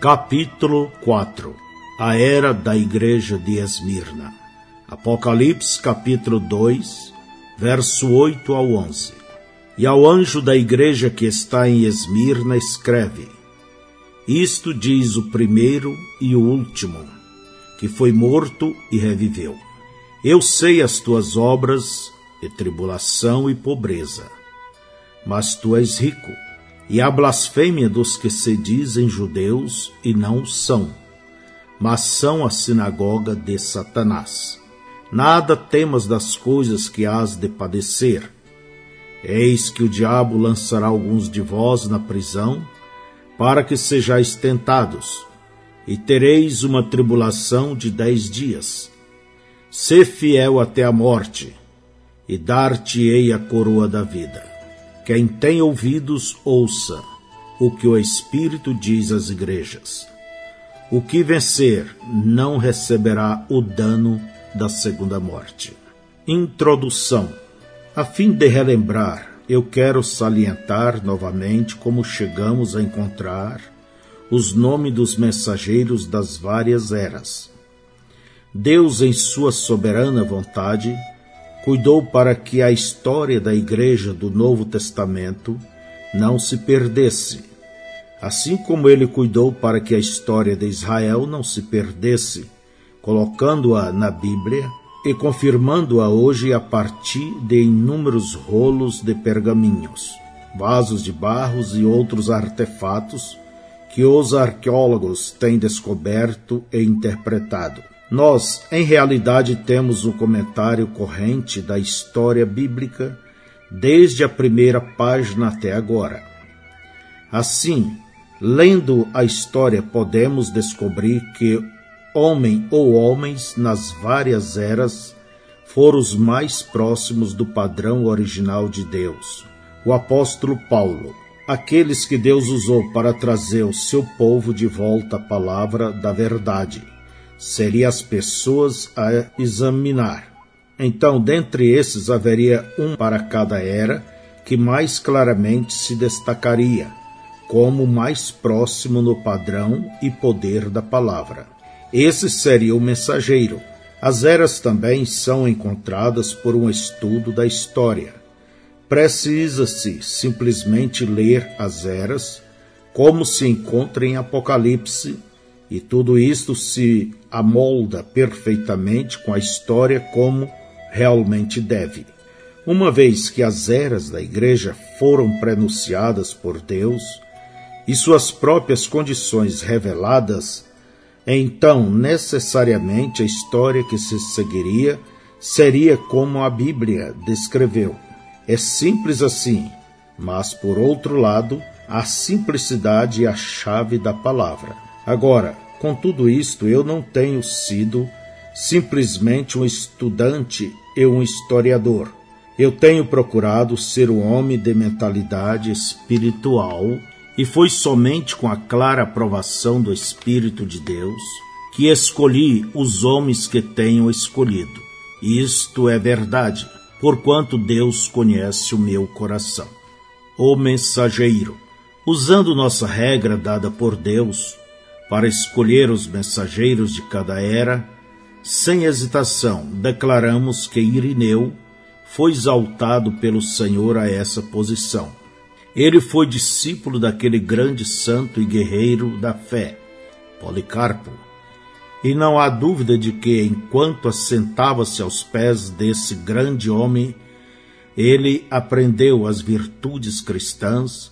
Capítulo 4 A Era da Igreja de Esmirna. Apocalipse capítulo 2, verso 8 ao 11 E ao anjo da igreja que está em Esmirna escreve Isto diz o primeiro e o último, que foi morto e reviveu. Eu sei as tuas obras, e tribulação e pobreza, mas tu és rico e a blasfêmia dos que se dizem judeus e não são, mas são a sinagoga de Satanás. Nada temas das coisas que hás de padecer. Eis que o diabo lançará alguns de vós na prisão, para que sejais tentados, e tereis uma tribulação de dez dias. Sê fiel até a morte, e dar-te-ei a coroa da vida. Quem tem ouvidos, ouça o que o Espírito diz às igrejas. O que vencer não receberá o dano da segunda morte. Introdução. A fim de relembrar, eu quero salientar novamente como chegamos a encontrar os nomes dos mensageiros das várias eras. Deus, em sua soberana vontade, cuidou para que a história da Igreja do Novo Testamento não se perdesse, assim como ele cuidou para que a história de Israel não se perdesse, colocando-a na Bíblia e confirmando-a hoje a partir de inúmeros rolos de pergaminhos, vasos de barros e outros artefatos que os arqueólogos têm descoberto e interpretado. Nós, em realidade, temos o comentário corrente da história bíblica desde a primeira página até agora. Assim, lendo a história, podemos descobrir que homem ou homens nas várias eras foram os mais próximos do padrão original de Deus. O apóstolo Paulo, aqueles que Deus usou para trazer o seu povo de volta à palavra da verdade seria as pessoas a examinar. Então, dentre esses haveria um para cada era que mais claramente se destacaria como mais próximo no padrão e poder da palavra. Esse seria o mensageiro. As eras também são encontradas por um estudo da história. Precisa-se simplesmente ler as eras, como se encontra em Apocalipse e tudo isto se amolda perfeitamente com a história como realmente deve. Uma vez que as eras da Igreja foram prenunciadas por Deus e suas próprias condições reveladas, então necessariamente a história que se seguiria seria como a Bíblia descreveu. É simples assim, mas por outro lado, a simplicidade é a chave da palavra. Agora, com tudo isto, eu não tenho sido simplesmente um estudante e um historiador. Eu tenho procurado ser um homem de mentalidade espiritual e foi somente com a clara aprovação do Espírito de Deus que escolhi os homens que tenho escolhido. Isto é verdade, porquanto Deus conhece o meu coração. O mensageiro. Usando nossa regra dada por Deus, para escolher os mensageiros de cada era, sem hesitação, declaramos que Irineu foi exaltado pelo Senhor a essa posição. Ele foi discípulo daquele grande santo e guerreiro da fé, Policarpo. E não há dúvida de que, enquanto assentava-se aos pés desse grande homem, ele aprendeu as virtudes cristãs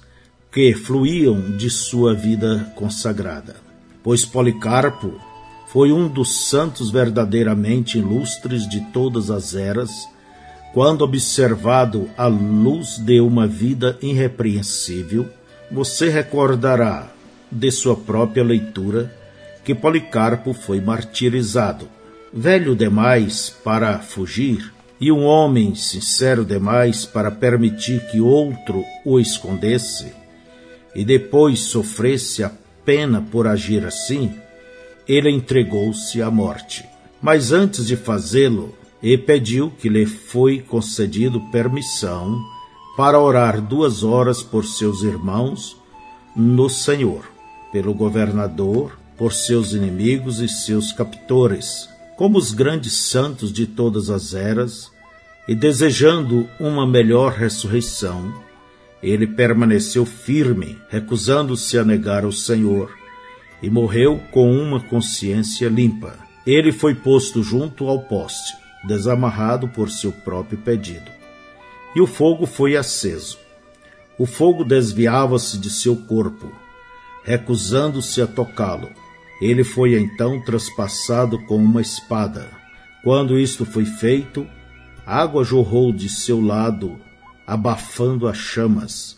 que fluíam de sua vida consagrada pois Policarpo foi um dos santos verdadeiramente ilustres de todas as eras, quando observado à luz de uma vida irrepreensível, você recordará de sua própria leitura que Policarpo foi martirizado. Velho demais para fugir e um homem sincero demais para permitir que outro o escondesse e depois sofresse a pena por agir assim, ele entregou-se à morte. Mas antes de fazê-lo, ele pediu que lhe foi concedido permissão para orar duas horas por seus irmãos no Senhor. pelo governador, por seus inimigos e seus captores, como os grandes santos de todas as eras, e desejando uma melhor ressurreição, ele permaneceu firme, recusando-se a negar o Senhor, e morreu com uma consciência limpa. Ele foi posto junto ao poste, desamarrado por seu próprio pedido. E o fogo foi aceso. O fogo desviava-se de seu corpo, recusando-se a tocá-lo. Ele foi então traspassado com uma espada. Quando isto foi feito, água jorrou de seu lado, abafando as chamas.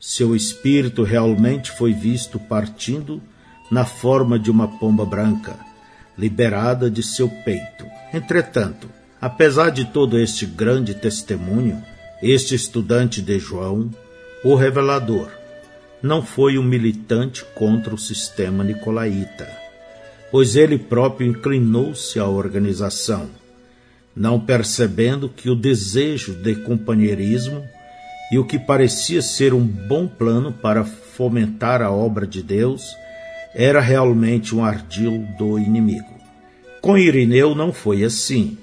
Seu espírito realmente foi visto partindo na forma de uma pomba branca, liberada de seu peito. Entretanto, apesar de todo este grande testemunho, este estudante de João, o revelador, não foi um militante contra o sistema nicolaíta, pois ele próprio inclinou-se à organização, não percebendo que o desejo de companheirismo e o que parecia ser um bom plano para fomentar a obra de Deus era realmente um ardil do inimigo. Com Irineu não foi assim.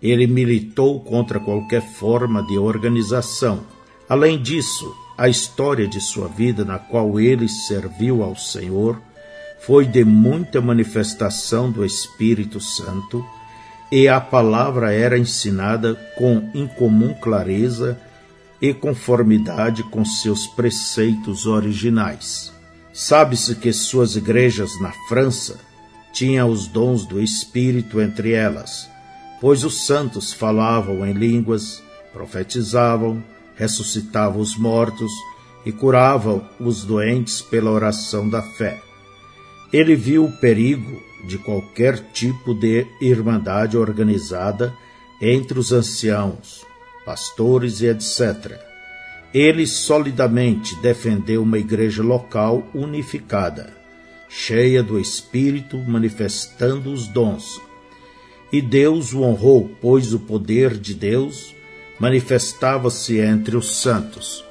Ele militou contra qualquer forma de organização. Além disso, a história de sua vida, na qual ele serviu ao Senhor, foi de muita manifestação do Espírito Santo, e a palavra era ensinada com incomum clareza e conformidade com seus preceitos originais. Sabe-se que suas igrejas na França tinham os dons do Espírito entre elas, pois os santos falavam em línguas, profetizavam, ressuscitava os mortos e curava os doentes pela oração da fé. Ele viu o perigo de qualquer tipo de irmandade organizada entre os anciãos, pastores e etc. Ele solidamente defendeu uma igreja local unificada, cheia do Espírito, manifestando os dons. E Deus o honrou, pois o poder de Deus manifestava-se entre os santos.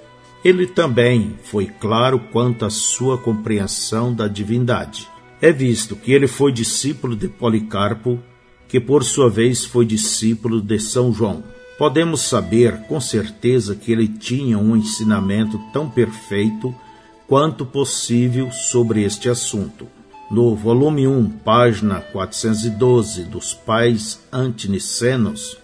Ele também foi claro quanto à sua compreensão da divindade. É visto que ele foi discípulo de Policarpo, que por sua vez foi discípulo de São João. Podemos saber com certeza que ele tinha um ensinamento tão perfeito quanto possível sobre este assunto. No volume 1, página 412 dos Pais Antinicenos,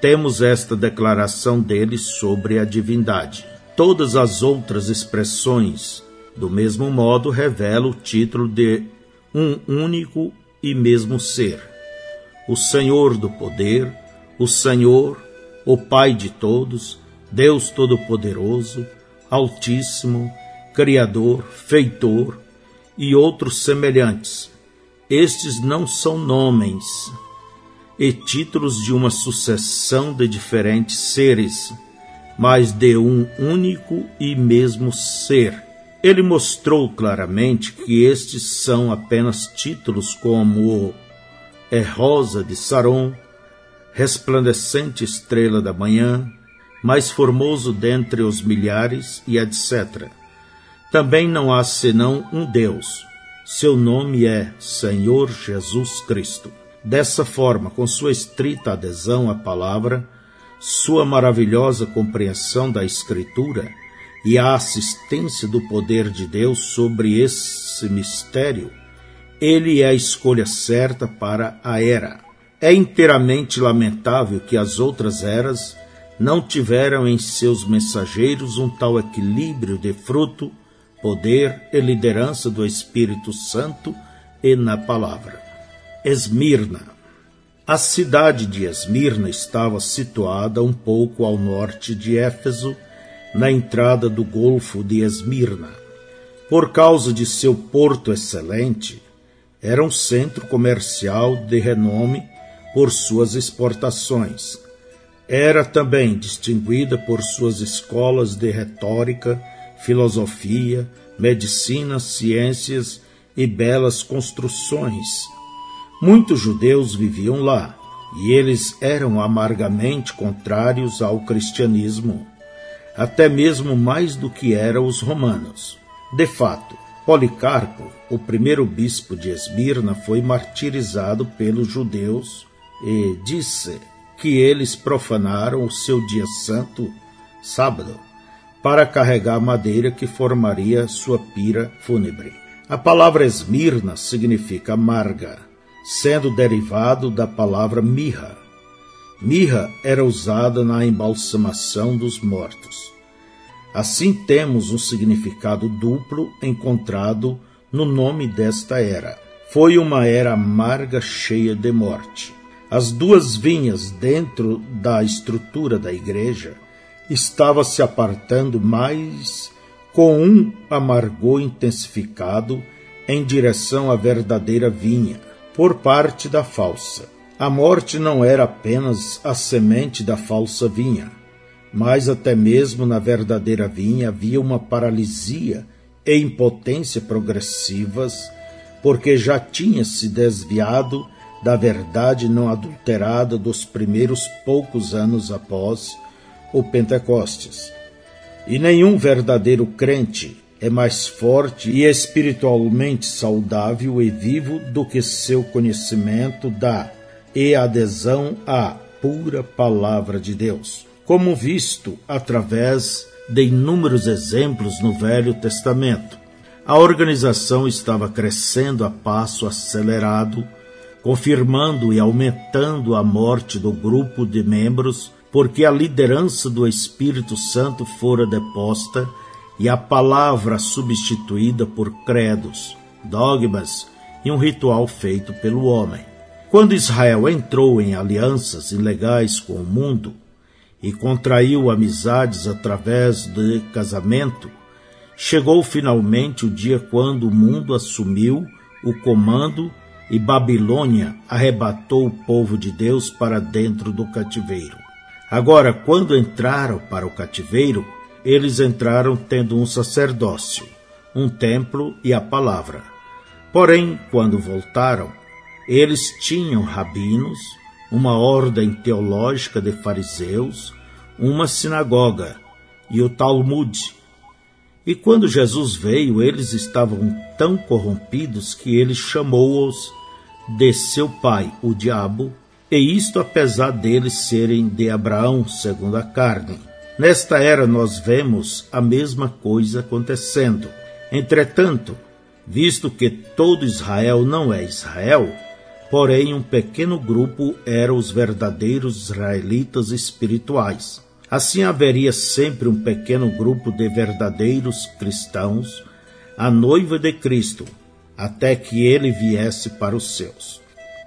temos esta declaração dele sobre a divindade. Todas as outras expressões, do mesmo modo, revelam o título de um único e mesmo ser. O Senhor do poder, o Senhor, o Pai de todos, Deus Todo-Poderoso, Altíssimo, Criador, Feitor e outros semelhantes. Estes não são nomes, e títulos de uma sucessão de diferentes seres, mas de um único e mesmo ser. Ele mostrou claramente que estes são apenas títulos como é rosa de Saron, resplandecente estrela da manhã, mais formoso dentre os milhares e etc. Também não há senão um Deus. Seu nome é Senhor Jesus Cristo. Dessa forma, com sua estrita adesão à palavra, sua maravilhosa compreensão da Escritura e a assistência do poder de Deus sobre esse mistério, ele é a escolha certa para a era. É inteiramente lamentável que as outras eras não tiveram em seus mensageiros um tal equilíbrio de fruto, poder e liderança do Espírito Santo e na palavra. Esmirna. A cidade de Esmirna estava situada um pouco ao norte de Éfeso, na entrada do Golfo de Esmirna. Por causa de seu porto excelente, era um centro comercial de renome por suas exportações. Era também distinguida por suas escolas de retórica, filosofia, medicina, ciências e belas construções Muitos judeus viviam lá e eles eram amargamente contrários ao cristianismo, até mesmo mais do que eram os romanos. De fato, Policarpo, o primeiro bispo de Esmirna, foi martirizado pelos judeus e disse que eles profanaram o seu dia santo, sábado, para carregar a madeira que formaria sua pira fúnebre. A palavra Esmirna significa amarga, sendo derivado da palavra mirra. Mirra era usada na embalsamação dos mortos. Assim temos um significado duplo encontrado no nome desta era. Foi uma era amarga cheia de morte. As duas vinhas dentro da estrutura da igreja estavam se apartando mais com um amargor intensificado em direção à verdadeira vinha, por parte da falsa. A morte não era apenas a semente da falsa vinha, mas até mesmo na verdadeira vinha havia uma paralisia e impotência progressivas, porque já tinha se desviado da verdade não adulterada dos primeiros poucos anos após o Pentecostes. E nenhum verdadeiro crente é mais forte e espiritualmente saudável e vivo do que seu conhecimento da e adesão à pura palavra de Deus, como visto através de inúmeros exemplos no Velho Testamento. A organização estava crescendo a passo acelerado confirmando e aumentando a morte do grupo de membros, porque a liderança do Espírito Santo fora deposta e a palavra substituída por credos, dogmas e um ritual feito pelo homem. Quando Israel entrou em alianças ilegais com o mundo e contraiu amizades através de casamento, chegou finalmente o dia quando o mundo assumiu o comando e Babilônia arrebatou o povo de Deus para dentro do cativeiro. Agora, quando entraram para o cativeiro, eles entraram tendo um sacerdócio, um templo e a palavra. Porém, quando voltaram, eles tinham rabinos, uma ordem teológica de fariseus, uma sinagoga e o Talmud. E quando Jesus veio, eles estavam tão corrompidos que ele chamou-os de seu pai, o diabo, e isto apesar deles serem de Abraão, segundo a carne. Nesta era nós vemos a mesma coisa acontecendo. Entretanto, visto que todo Israel não é Israel, porém um pequeno grupo eram os verdadeiros israelitas espirituais. Assim haveria sempre um pequeno grupo de verdadeiros cristãos, a noiva de Cristo, até que ele viesse para os seus.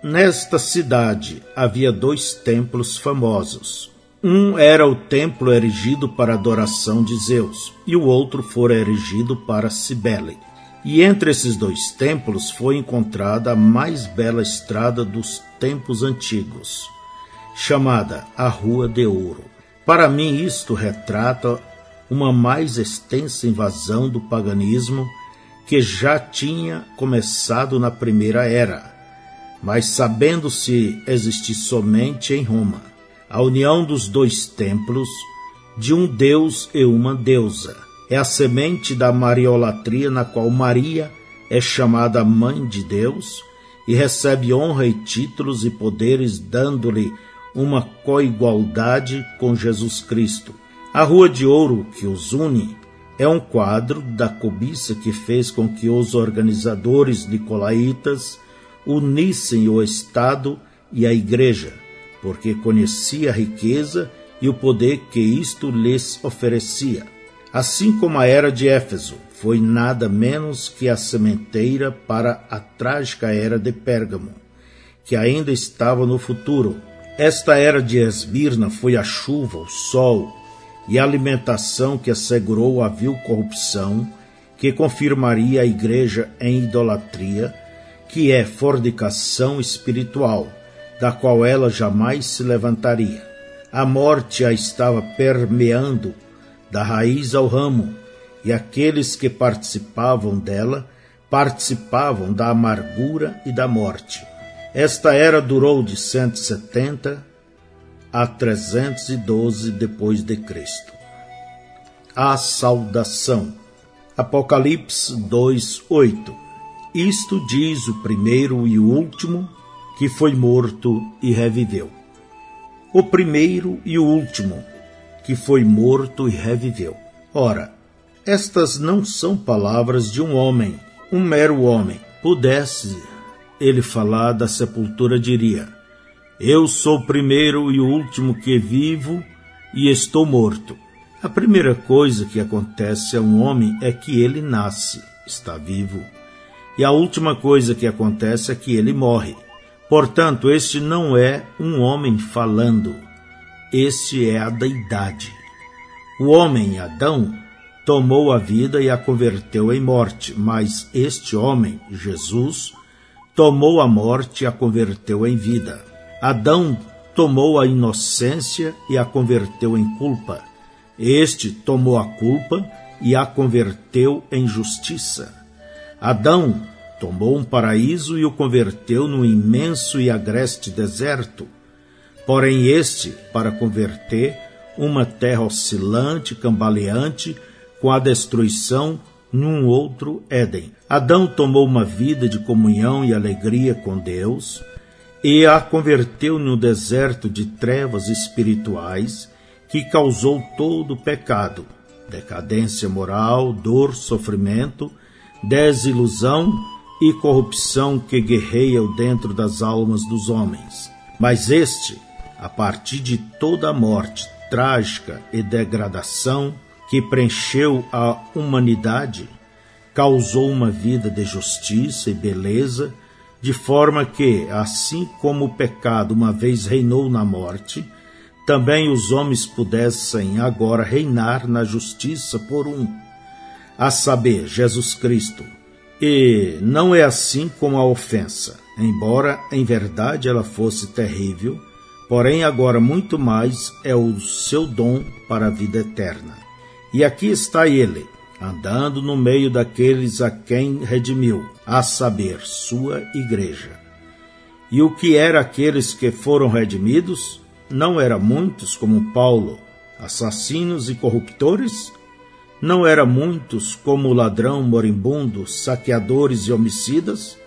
Nesta cidade havia dois templos famosos. Um era o templo erigido para adoração de Zeus, e o outro fora erigido para Cibele. E entre esses dois templos foi encontrada a mais bela estrada dos tempos antigos, chamada a Rua de Ouro. Para mim, isto retrata uma mais extensa invasão do paganismo que já tinha começado na primeira era, mas sabendo-se existir somente em Roma a união dos dois templos, de um Deus e uma deusa. É a semente da mariolatria na qual Maria é chamada mãe de Deus e recebe honra e títulos e poderes, dando-lhe uma coigualdade com Jesus Cristo. A rua de ouro que os une é um quadro da cobiça que fez com que os organizadores nicolaítas unissem o Estado e a Igreja, porque conhecia a riqueza e o poder que isto lhes oferecia. Assim como a era de Éfeso foi nada menos que a sementeira para a trágica era de Pérgamo, que ainda estava no futuro. Esta era de Esmirna foi a chuva, o sol, e a alimentação que assegurou a vil corrupção que confirmaria a igreja em idolatria, que é fornicação espiritual, da qual ela jamais se levantaria. A morte a estava permeando da raiz ao ramo, e aqueles que participavam dela participavam da amargura e da morte. Esta era durou de 170 a 312 depois de Cristo. A saudação. Apocalipse 2:8 Isto diz o primeiro e o último que foi morto e reviveu. O primeiro e o último que foi morto e reviveu. Ora, estas não são palavras de um homem, um mero homem. Pudesse ele falar da sepultura, diria: Eu sou o primeiro e o último que vivo e estou morto. A primeira coisa que acontece a um homem é que ele nasce, está vivo. E a última coisa que acontece é que ele morre. Portanto, este não é um homem falando, este é a deidade. O homem, Adão, tomou a vida e a converteu em morte, mas este homem, Jesus, tomou a morte e a converteu em vida. Adão tomou a inocência e a converteu em culpa. Este tomou a culpa e a converteu em justiça. Adão tomou um paraíso e o converteu num imenso e agreste deserto. Porém, este, para converter uma terra oscilante, cambaleante, com a destruição num outro Éden. Adão tomou uma vida de comunhão e alegria com Deus e a converteu no deserto de trevas espirituais que causou todo o pecado, decadência moral, dor, sofrimento, desilusão e corrupção que guerreiam dentro das almas dos homens. Mas este, a partir de toda a morte trágica e degradação que preencheu a humanidade, causou uma vida de justiça e beleza, de forma que, assim como o pecado uma vez reinou na morte, também os homens pudessem agora reinar na justiça por um, a saber, Jesus Cristo. E não é assim com a ofensa, embora em verdade ela fosse terrível, porém agora muito mais é o seu dom para a vida eterna. E aqui está ele, andando no meio daqueles a quem redimiu, a saber, sua igreja. E o que era aqueles que foram redimidos? não eram muitos como Paulo, assassinos e corruptores? Não eram muitos como ladrão moribundo, saqueadores e homicidas?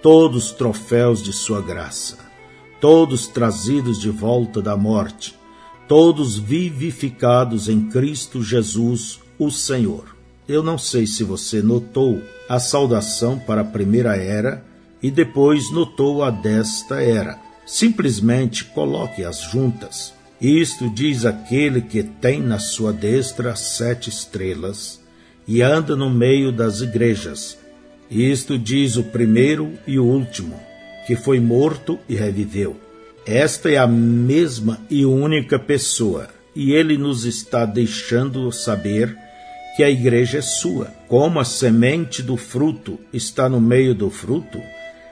Todos troféus de sua graça, todos trazidos de volta da morte, todos vivificados em Cristo Jesus, o Senhor. Eu não sei se você notou a saudação para a primeira era e depois notou a desta era Simplesmente coloque-as juntas. Isto diz aquele que tem na sua destra sete estrelas e anda no meio das igrejas. Isto diz o primeiro e o último, que foi morto e reviveu. Esta é a mesma e única pessoa, e ele nos está deixando saber que a igreja é sua. Como a semente do fruto está no meio do fruto,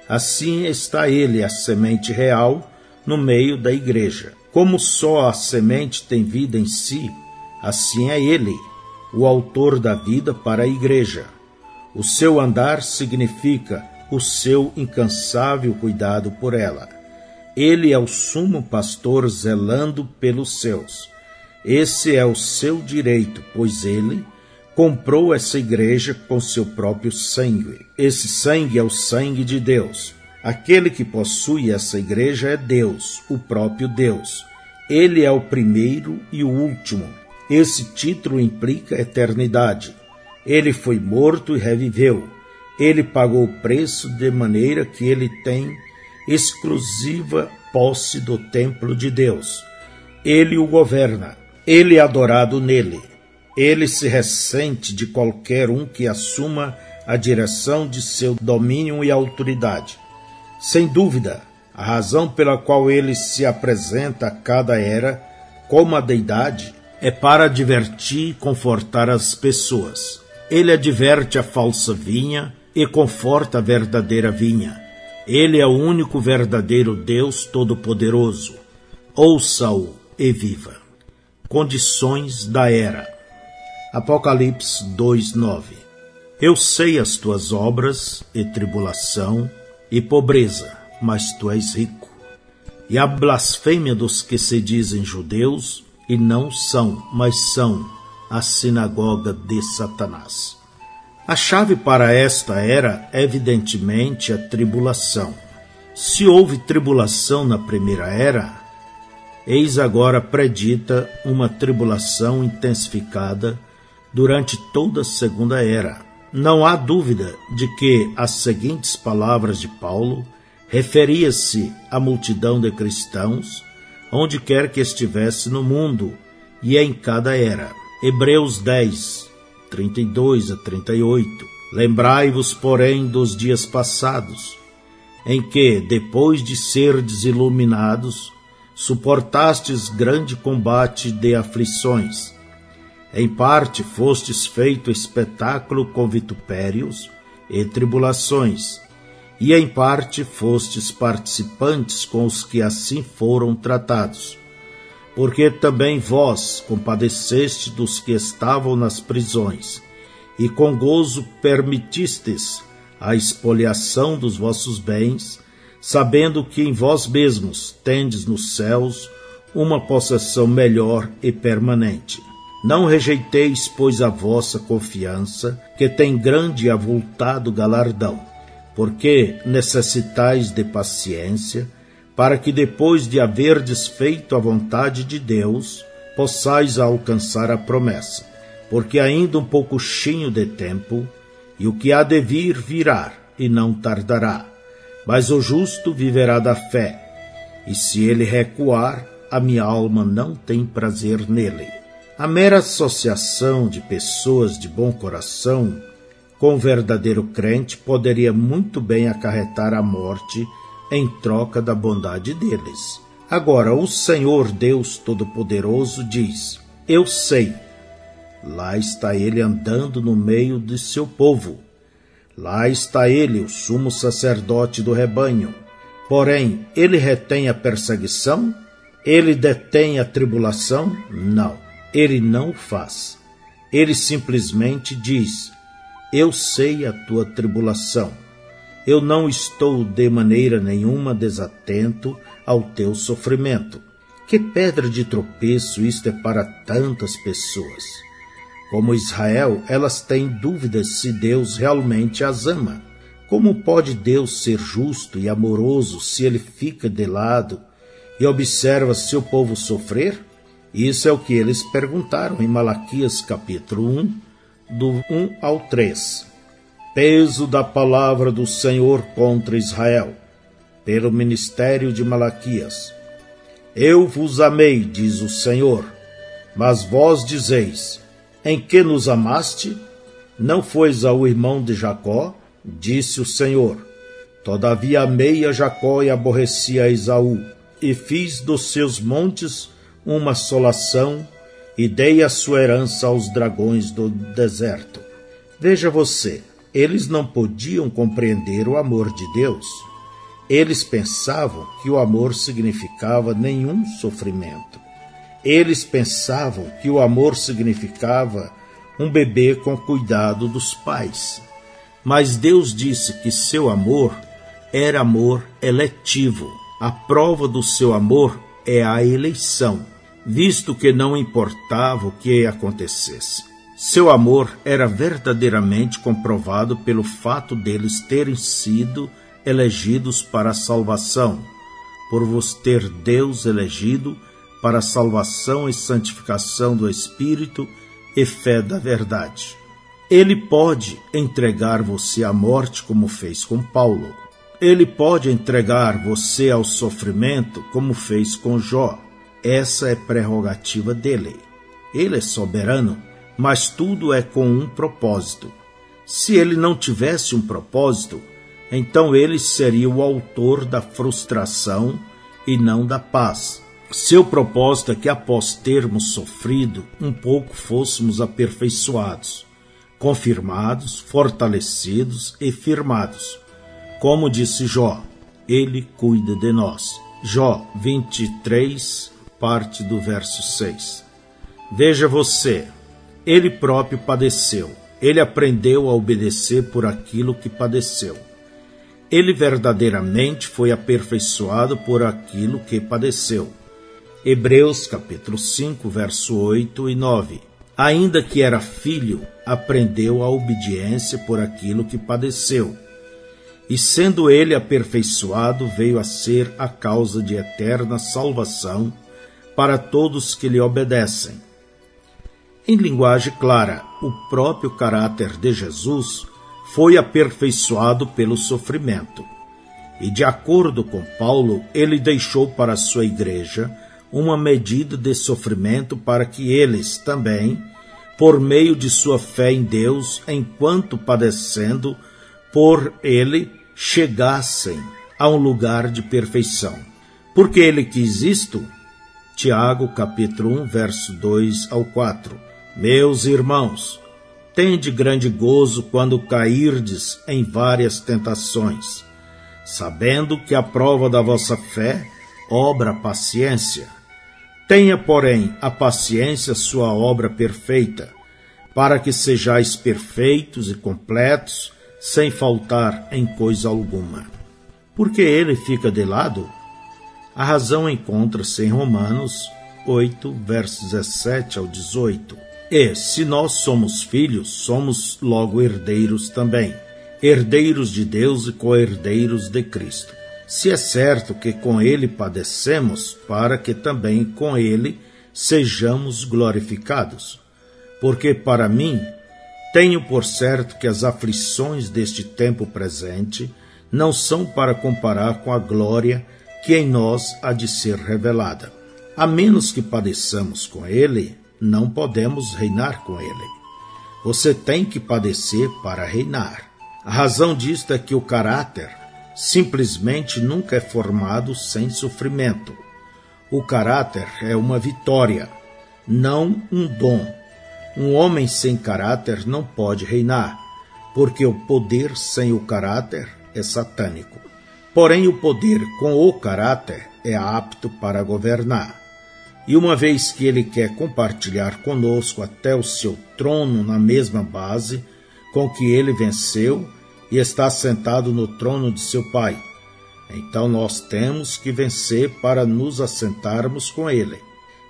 Assim está ele, a semente real, no meio da igreja. Como só a semente tem vida em si, assim é ele, o autor da vida para a igreja. O seu andar significa o seu incansável cuidado por ela. Ele é o sumo pastor zelando pelos seus. Esse é o seu direito, pois ele comprou essa igreja com seu próprio sangue. Esse sangue é o sangue de Deus. Aquele que possui essa igreja é Deus, o próprio Deus. Ele é o primeiro e o último. Esse título implica eternidade. Ele foi morto e reviveu. Ele pagou o preço de maneira que ele tem exclusiva posse do templo de Deus. Ele o governa. Ele é adorado nele. Ele se ressente de qualquer um que assuma a direção de seu domínio e autoridade. Sem dúvida, a razão pela qual ele se apresenta a cada era como a deidade é para divertir e confortar as pessoas. Ele adverte a falsa vinha e conforta a verdadeira vinha. Ele é o único verdadeiro Deus Todo-Poderoso. Ouça-o e viva. Condições da era. Apocalipse 2:9 Eu sei as tuas obras e tribulação e pobreza, mas tu és rico. E a blasfêmia dos que se dizem judeus e não são, mas são a sinagoga de Satanás. A chave para esta era, evidentemente, a tribulação. Se houve tribulação na primeira era, eis agora predita uma tribulação intensificada durante toda a segunda era. Não há dúvida de que as seguintes palavras de Paulo referia-se à multidão de cristãos, onde quer que estivesse no mundo e em cada era. Hebreus 10, 32 a 38. Lembrai-vos, porém, dos dias passados, em que, depois de serdes iluminados, suportastes grande combate de aflições. Em parte fostes feito espetáculo com vitupérios e tribulações, e em parte fostes participantes com os que assim foram tratados. Porque também vós compadeceste dos que estavam nas prisões, e com gozo permitistes a expoliação dos vossos bens, sabendo que em vós mesmos tendes nos céus uma possessão melhor e permanente. Não rejeiteis, pois, a vossa confiança, que tem grande e avultado galardão porque necessitais de paciência, para que depois de haverdes feito a vontade de Deus, possais alcançar a promessa. Porque ainda um pouquinho de tempo, e o que há de vir virá, e não tardará. Mas o justo viverá da fé, e se ele recuar, a minha alma não tem prazer nele. A mera associação de pessoas de bom coração com o verdadeiro crente poderia muito bem acarretar a morte em troca da bondade deles. Agora, o Senhor Deus Todo-Poderoso diz: Eu sei. Lá está ele andando no meio de seu povo. Lá está ele, o sumo sacerdote do rebanho. Porém, ele retém a perseguição? Ele detém a tribulação? Não, ele não o faz. Ele simplesmente diz: eu sei a tua tribulação. Eu não estou de maneira nenhuma desatento ao teu sofrimento. Que pedra de tropeço isto é para tantas pessoas. Como Israel, elas têm dúvidas se Deus realmente as ama. Como pode Deus ser justo e amoroso se ele fica de lado e observa seu povo sofrer? Isso é o que eles perguntaram em Malaquias capítulo 1, do 1 ao 3. Peso da palavra do Senhor contra Israel, pelo ministério de Malaquias. Eu vos amei, diz o Senhor, mas vós dizeis: Em que nos amaste? Não fois ao irmão de Jacó? Disse o Senhor. Todavia amei a Jacó e aborreci a Esaú, e fiz dos seus montes uma assolação e dei a sua herança aos dragões do deserto. Veja você, eles não podiam compreender o amor de Deus. Eles pensavam que o amor significava nenhum sofrimento. Eles pensavam que o amor significava um bebê com cuidado dos pais. Mas Deus disse que seu amor era amor eletivo. A prova do seu amor é a eleição visto que não importava o que acontecesse. Seu amor era verdadeiramente comprovado pelo fato deles terem sido elegidos para a salvação, por vos ter Deus elegido para a salvação e santificação do Espírito e fé da verdade. Ele pode entregar você à morte, como fez com Paulo. Ele pode entregar você ao sofrimento, como fez com Jó. Essa é prerrogativa dele. Ele é soberano, mas tudo é com um propósito. Se ele não tivesse um propósito, então ele seria o autor da frustração e não da paz. Seu propósito é que, após termos sofrido, um pouco fôssemos aperfeiçoados, confirmados, fortalecidos e firmados. Como disse Jó, ele cuida de nós. Jó 23, parte do verso 6. Veja você, ele próprio padeceu, ele aprendeu a obedecer por aquilo que padeceu. Ele verdadeiramente foi aperfeiçoado por aquilo que padeceu. Hebreus capítulo 5, verso 8 e 9. Ainda que era filho, aprendeu a obediência por aquilo que padeceu. E sendo ele aperfeiçoado, veio a ser a causa de eterna salvação para todos que lhe obedecem. Em linguagem clara, o próprio caráter de Jesus foi aperfeiçoado pelo sofrimento. E de acordo com Paulo, ele deixou para sua igreja uma medida de sofrimento para que eles também, por meio de sua fé em Deus, enquanto padecendo por ele, chegassem a um lugar de perfeição. Porque ele quis isto? Tiago, capítulo 1, verso 2 ao 4. Meus irmãos, tende grande gozo quando cairdes em várias tentações, sabendo que a prova da vossa fé obra paciência. Tenha, porém, a paciência sua obra perfeita, para que sejais perfeitos e completos, sem faltar em coisa alguma. Porque ele fica de lado? A razão encontra-se em Romanos 8, versos 17 ao 18. E, se nós somos filhos, somos logo herdeiros também, herdeiros de Deus e co-herdeiros de Cristo se é certo que com ele padecemos, para que também com ele sejamos glorificados. Porque para mim, tenho por certo que as aflições deste tempo presente não são para comparar com a glória que em nós há de ser revelada. A menos que padeçamos com ele, não podemos reinar com ele. Você tem que padecer para reinar. A razão disto é que o caráter simplesmente nunca é formado sem sofrimento. O caráter é uma vitória, não um dom. Um homem sem caráter não pode reinar, porque o poder sem o caráter é satânico. Porém, o poder com o caráter é apto para governar. E uma vez que ele quer compartilhar conosco até o seu trono na mesma base com que ele venceu, e está sentado no trono de seu Pai. Então nós temos que vencer para nos assentarmos com Ele.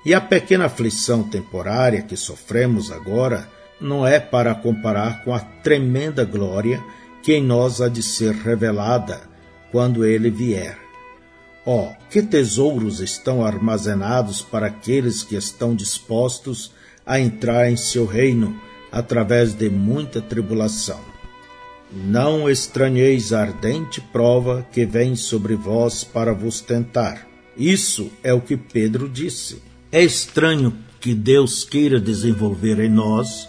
E a pequena aflição temporária que sofremos agora não é para comparar com a tremenda glória que em nós há de ser revelada quando Ele vier. Oh, que tesouros estão armazenados para aqueles que estão dispostos a entrar em seu reino através de muita tribulação. Não estranheis a ardente prova que vem sobre vós para vos tentar. Isso é o que Pedro disse. É estranho que Deus queira desenvolver em nós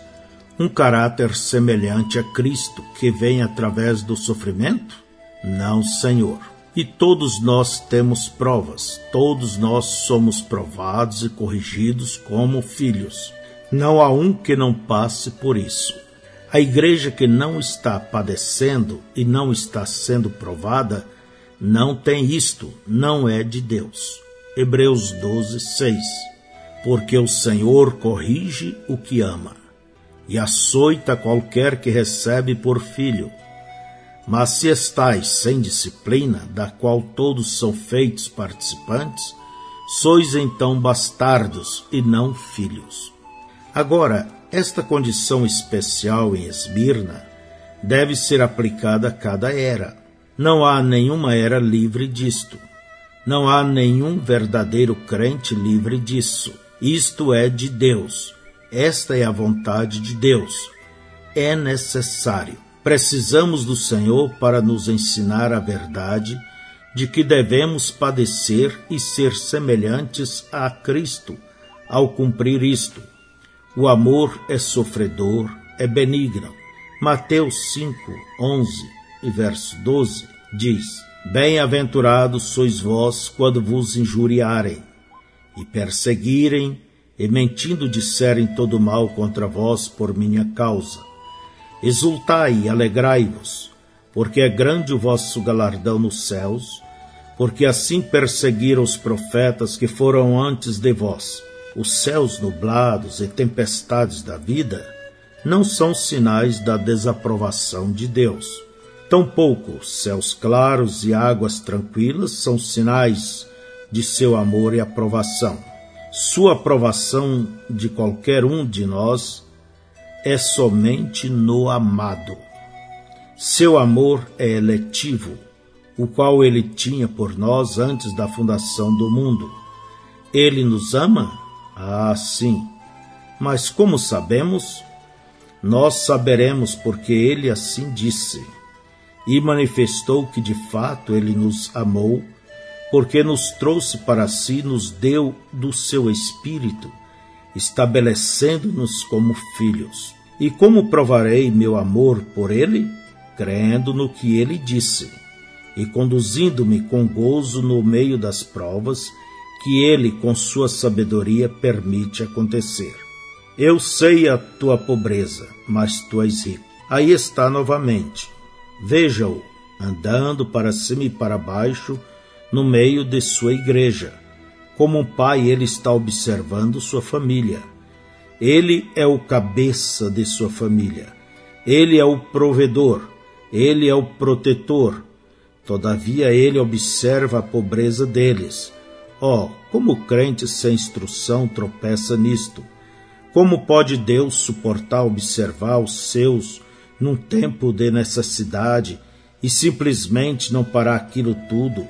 um caráter semelhante a Cristo que vem através do sofrimento? Não, Senhor. E todos nós temos provas, todos nós somos provados e corrigidos como filhos. Não há um que não passe por isso. A igreja que não está padecendo e não está sendo provada não tem isto, não é de Deus. Hebreus 12, 6. Porque o Senhor corrige o que ama e açoita qualquer que recebe por filho. Mas se estais sem disciplina, da qual todos são feitos participantes, sois então bastardos e não filhos. Agora, esta condição especial em Esmirna deve ser aplicada a cada era. Não há nenhuma era livre disto. Não há nenhum verdadeiro crente livre disso. Isto é de Deus. Esta é a vontade de Deus. É necessário. Precisamos do Senhor para nos ensinar a verdade de que devemos padecer e ser semelhantes a Cristo ao cumprir isto. O amor é sofredor, é benigno. Mateus 5, 11 e verso 12 diz: Bem-aventurados sois vós quando vos injuriarem e perseguirem e mentindo disserem todo mal contra vós por minha causa. Exultai e alegrai-vos, porque é grande o vosso galardão nos céus, porque assim perseguiram os profetas que foram antes de vós os céus nublados e tempestades da vida não são sinais da desaprovação de Deus. Tampouco céus claros e águas tranquilas são sinais de seu amor e aprovação. Sua aprovação de qualquer um de nós é somente no amado. Seu amor é eletivo, o qual ele tinha por nós antes da fundação do mundo. Ele nos ama? Ah, sim. Mas como sabemos? Nós saberemos porque ele assim disse. E manifestou que de fato ele nos amou, porque nos trouxe para si, nos deu do seu espírito estabelecendo-nos como filhos. E como provarei meu amor por ele? Crendo no que ele disse, e conduzindo-me com gozo no meio das provas que ele, com sua sabedoria, permite acontecer. Eu sei a tua pobreza, mas tu és rico. Aí está novamente. Veja-o, andando para cima e para baixo, no meio de sua igreja como um pai, ele está observando sua família. Ele é o cabeça de sua família. Ele é o provedor. Ele é o protetor. Todavia, ele observa a pobreza deles. Oh, como o crente sem instrução tropeça nisto? Como pode Deus suportar observar os seus num tempo de necessidade e simplesmente não parar aquilo tudo?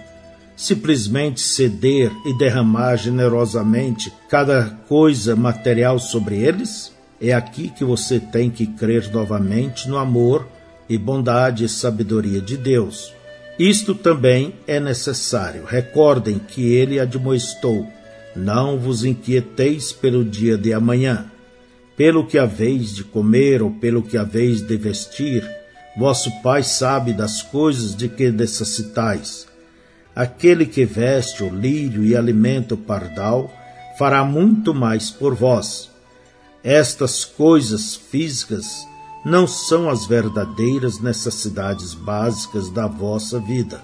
Simplesmente ceder e derramar generosamente cada coisa material sobre eles? É aqui que você tem que crer novamente no amor e bondade e sabedoria de Deus. Isto também é necessário. Recordem que ele admoestou: Não vos inquieteis pelo dia de amanhã, pelo que haveis de comer ou pelo que haveis de vestir. Vosso Pai sabe das coisas de que necessitais aquele que veste o lírio e alimenta o pardal, fará muito mais por vós. Estas coisas físicas não são as verdadeiras necessidades básicas da vossa vida,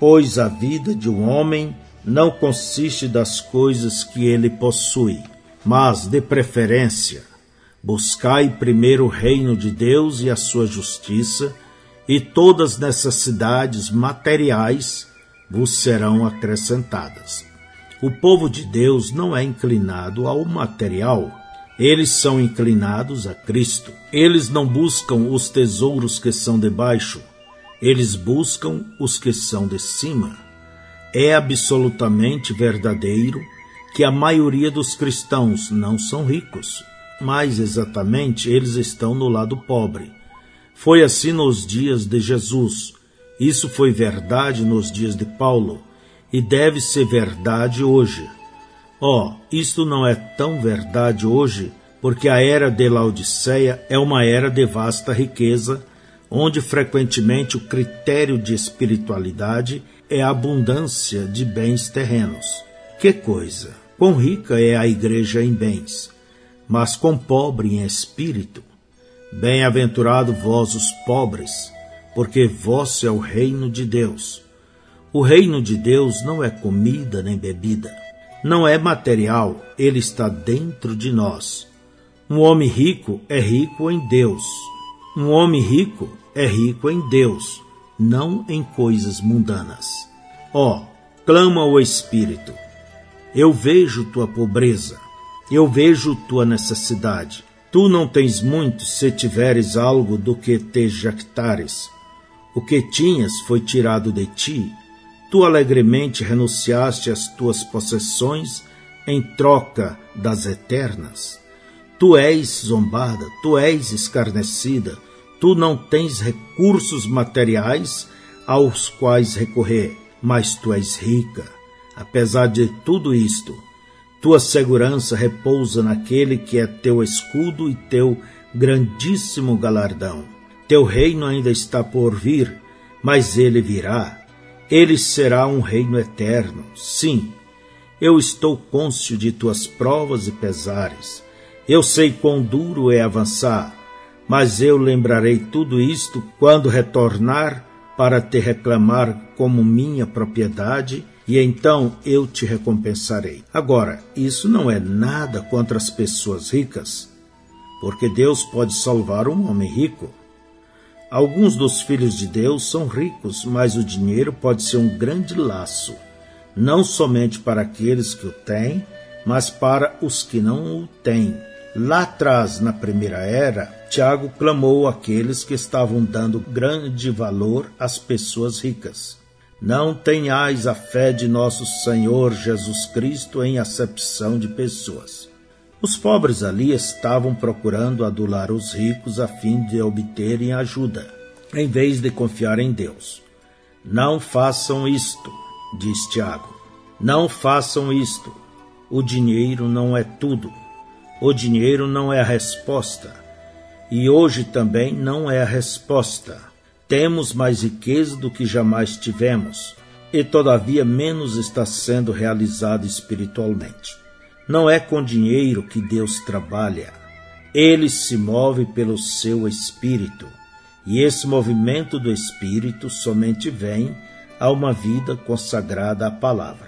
pois a vida de um homem não consiste das coisas que ele possui, mas, de preferência, buscai primeiro o reino de Deus e a sua justiça, e todas as necessidades materiais vos serão acrescentadas. O povo de Deus não é inclinado ao material, eles são inclinados a Cristo. Eles não buscam os tesouros que são debaixo, eles buscam os que são de cima. É absolutamente verdadeiro que a maioria dos cristãos não são ricos, mais exatamente eles estão no lado pobre. Foi assim nos dias de Jesus, isso foi verdade nos dias de Paulo e deve ser verdade hoje. Oh, isto não é tão verdade hoje, porque a era de Laodiceia é uma era de vasta riqueza, onde frequentemente o critério de espiritualidade é a abundância de bens terrenos. Que coisa! Quão rica é a igreja em bens, mas quão pobre em espírito. Bem-aventurado vós os pobres, porque vosso é o reino de Deus. O reino de Deus não é comida nem bebida, não é material, ele está dentro de nós. Um homem rico é rico em Deus. Um homem rico é rico em Deus, não em coisas mundanas. Ó, oh, clama o Espírito. Eu vejo tua pobreza, eu vejo tua necessidade. Tu não tens muito se tiveres algo do que te jactares. O que tinhas foi tirado de ti. Tu alegremente renunciaste às tuas possessões em troca das eternas. Tu és zombada, tu és escarnecida, tu não tens recursos materiais aos quais recorrer, mas tu és rica. Apesar de tudo isto, tua segurança repousa naquele que é teu escudo e teu grandíssimo galardão. Teu reino ainda está por vir, mas ele virá. Ele será um reino eterno. Sim, eu estou cônscio de tuas provas e pesares. Eu sei quão duro é avançar, mas eu lembrarei tudo isto quando retornar para te reclamar como minha propriedade, e então eu te recompensarei. Agora, isso não é nada contra as pessoas ricas, porque Deus pode salvar um homem rico. Alguns dos filhos de Deus são ricos, mas o dinheiro pode ser um grande laço, não somente para aqueles que o têm, mas para os que não o têm. Lá atrás, na primeira era, Tiago clamou àqueles que estavam dando grande valor às pessoas ricas. Não tenhais a fé de nosso Senhor Jesus Cristo em acepção de pessoas. Os pobres ali estavam procurando adular os ricos a fim de obterem ajuda, em vez de confiar em Deus. Não façam isto, diz Tiago. Não façam isto. O dinheiro não é tudo. O dinheiro não é a resposta. E hoje também não é a resposta. Temos mais riqueza do que jamais tivemos, e todavia menos está sendo realizado espiritualmente. Não é com dinheiro que Deus trabalha. Ele se move pelo seu espírito, e esse movimento do espírito somente vem a uma vida consagrada à palavra.